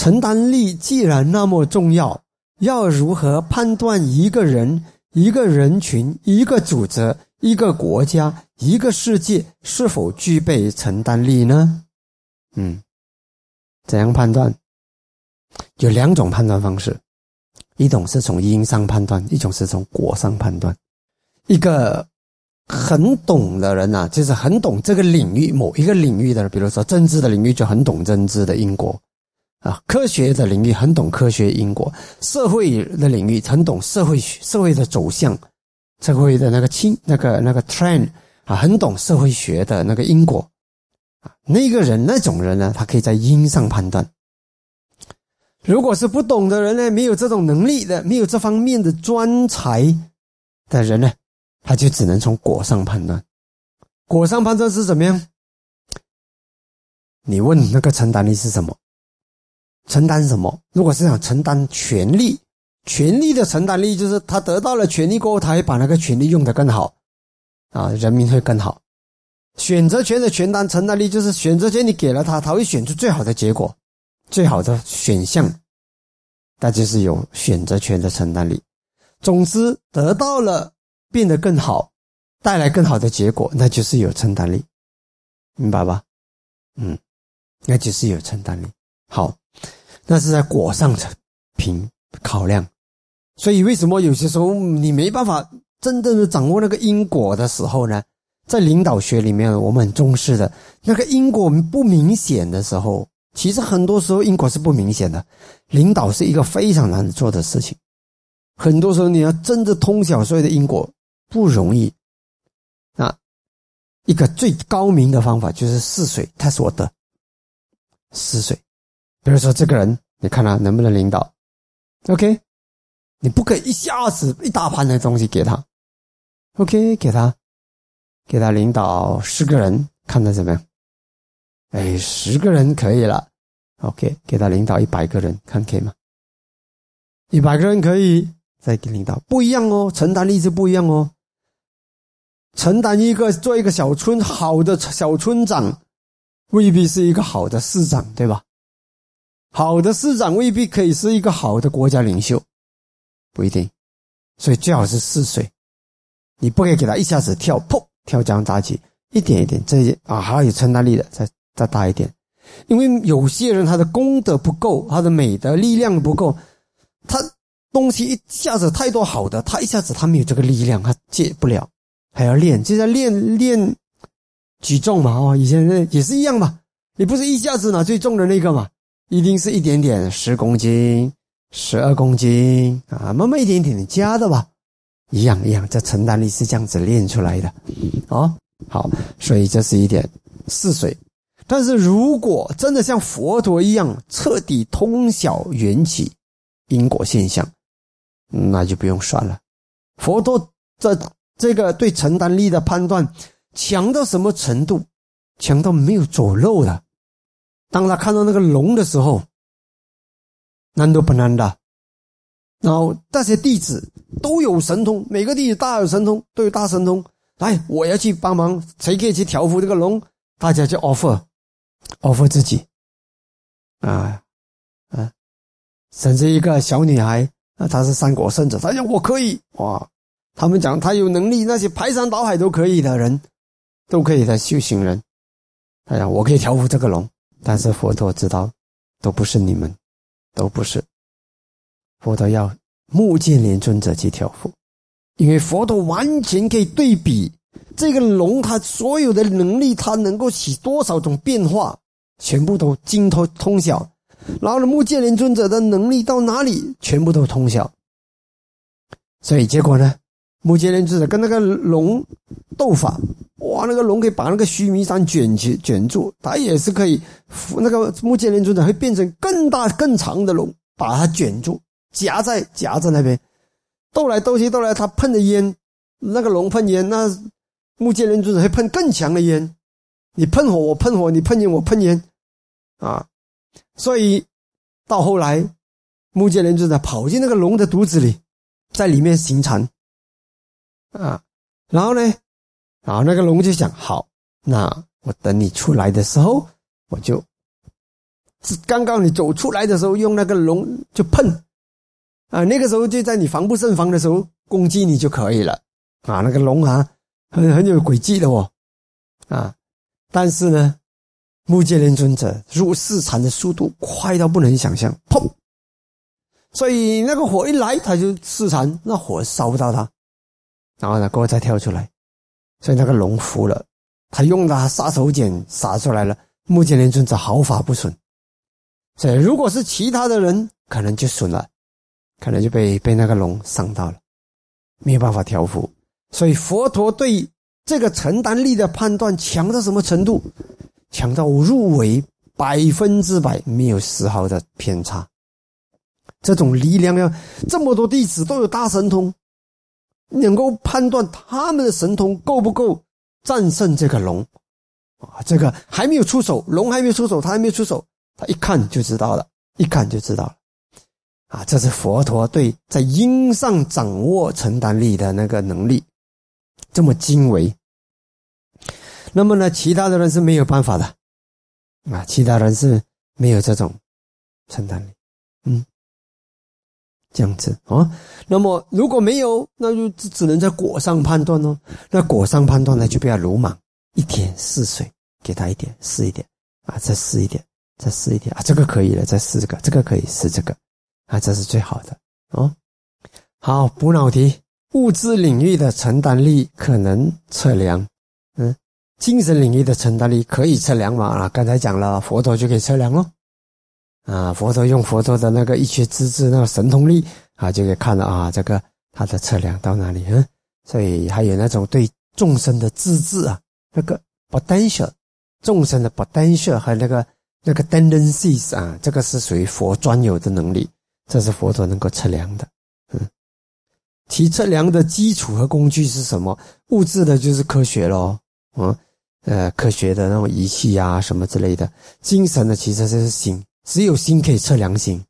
承担力既然那么重要，要如何判断一个人、一个人群、一个组织、一个国家、一个世界是否具备承担力呢？嗯，怎样判断？有两种判断方式，一种是从因上判断，一种是从果上判断。一个很懂的人呐，就是很懂这个领域某一个领域的，比如说政治的领域就很懂政治的因果啊，科学的领域很懂科学因果，社会的领域很懂社会社会的走向，社会的那个倾那个那个 trend 啊，很懂社会学的那个因果啊，那个人那种人呢，他可以在因上判断。如果是不懂的人呢，没有这种能力的，没有这方面的专才的人呢，他就只能从果上判断。果上判断是怎么样？你问那个承担力是什么？承担什么？如果是想承担权利，权利的承担力就是他得到了权利过后，他会把那个权利用得更好，啊，人民会更好。选择权的权担承担力就是选择权你给了他，他会选出最好的结果。最好的选项，那就是有选择权的承担力。总之，得到了变得更好，带来更好的结果，那就是有承担力，明白吧？嗯，那就是有承担力。好，那是在果上层评考量。所以，为什么有些时候你没办法真正的掌握那个因果的时候呢？在领导学里面，我们很重视的那个因果不明显的时候。其实很多时候因果是不明显的，领导是一个非常难做的事情。很多时候你要真的通晓所有的因果不容易。啊，一个最高明的方法就是试水，他是我的试水。比如说这个人，你看他能不能领导？OK，你不可以一下子一大盘的东西给他。OK，给他，给他领导十个人，看他怎么样。哎，十个人可以了，OK，给他领导一百个人，看可以吗？一百个人可以，再给领导不一样哦，承担力是不一样哦。承担一个做一个小村好的小村长，未必是一个好的市长，对吧？好的市长未必可以是一个好的国家领袖，不一定。所以最好是试水，你不可以给他一下子跳，砰，跳江砸起，一点一点，这些啊，还要有承担力的，再。再大一点，因为有些人他的功德不够，他的美德力量不够，他东西一下子太多好的，他一下子他没有这个力量，他戒不了，还要练，就在练练举重嘛，哦，以前那也是一样嘛，你不是一下子拿最重的那个嘛，一定是一点点，十公斤、十二公斤啊，慢慢一点点的加的吧，一样一样，这承担力是这样子练出来的，哦，好，所以这是一点试水。但是如果真的像佛陀一样彻底通晓缘起因果现象，那就不用算了。佛陀这这个对承担力的判断强到什么程度？强到没有走漏的。当他看到那个龙的时候，难都不难的。然后这些弟子都有神通，每个弟子大有神通，都有大神通。来，我要去帮忙，谁可以去调伏这个龙？大家就 offer。offer 自己，啊，啊，甚至一个小女孩，啊，她是三国圣者，她讲我可以，哇，他们讲她有能力，那些排山倒海都可以的人，都可以的修行人，他讲我可以调伏这个龙，但是佛陀知道，都不是你们，都不是，佛陀要目犍连尊者去调伏，因为佛陀完全可以对比。这个龙，它所有的能力，它能够起多少种变化，全部都精通通晓。然后呢，木犍连尊者的能力到哪里，全部都通晓。所以结果呢，木剑连尊者跟那个龙斗法，哇，那个龙可以把那个须弥山卷起卷住，他也是可以。那个木剑连尊者会变成更大更长的龙，把它卷住，夹在夹在那边，斗来斗去斗来，他喷的烟，那个龙喷烟那。木剑连尊者会喷更强的烟，你喷火我喷火，你喷烟我喷烟，啊，所以到后来，木剑连尊者跑进那个龙的肚子里，在里面行禅，啊，然后呢，然后那个龙就想：好，那我等你出来的时候，我就刚刚你走出来的时候用那个龙就碰，啊，那个时候就在你防不胜防的时候攻击你就可以了，啊，那个龙啊很很有诡计的哦，啊，但是呢，木犍连尊者入四禅的速度快到不能想象，砰，所以那个火一来他就四禅，那火烧不到他，然后呢，过后再跳出来，所以那个龙服了，他用了杀手锏杀出来了，木犍连尊者毫发不损。所以，如果是其他的人，可能就损了，可能就被被那个龙伤到了，没有办法调服。所以，佛陀对这个承担力的判断强到什么程度？强到入围百分之百，没有丝毫的偏差。这种力量要这么多弟子都有大神通，能够判断他们的神通够不够战胜这个龙啊？这个还没有出手，龙还没有出手，他还没出手。他一看就知道了，一看就知道了，啊，这是佛陀对在因上掌握承担力的那个能力，这么精微。那么呢，其他的人是没有办法的，啊，其他人是没有这种承担力，嗯，这样子啊。那么如果没有，那就只只能在果上判断哦。那果上判断呢，就不要鲁莽，一天试水，给他一点，试一点，啊，再试一点。再试一点啊，这个可以了，再试这个，这个可以试这个，啊，这是最好的哦。好，补脑题：物质领域的承担力可能测量，嗯，精神领域的承担力可以测量吗？啊，刚才讲了，佛陀就可以测量喽。啊，佛陀用佛陀的那个一切资质，那个神通力啊，就可以看到啊，这个他的测量到哪里？嗯，所以还有那种对众生的资质啊，那个 potential，众生的 potential 和那个。那个 tendencies 啊，这个是属于佛专有的能力，这是佛陀能够测量的。嗯，其测量的基础和工具是什么？物质的就是科学咯，嗯，呃，科学的那种仪器啊，什么之类的。精神的其实就是心，只有心可以测良心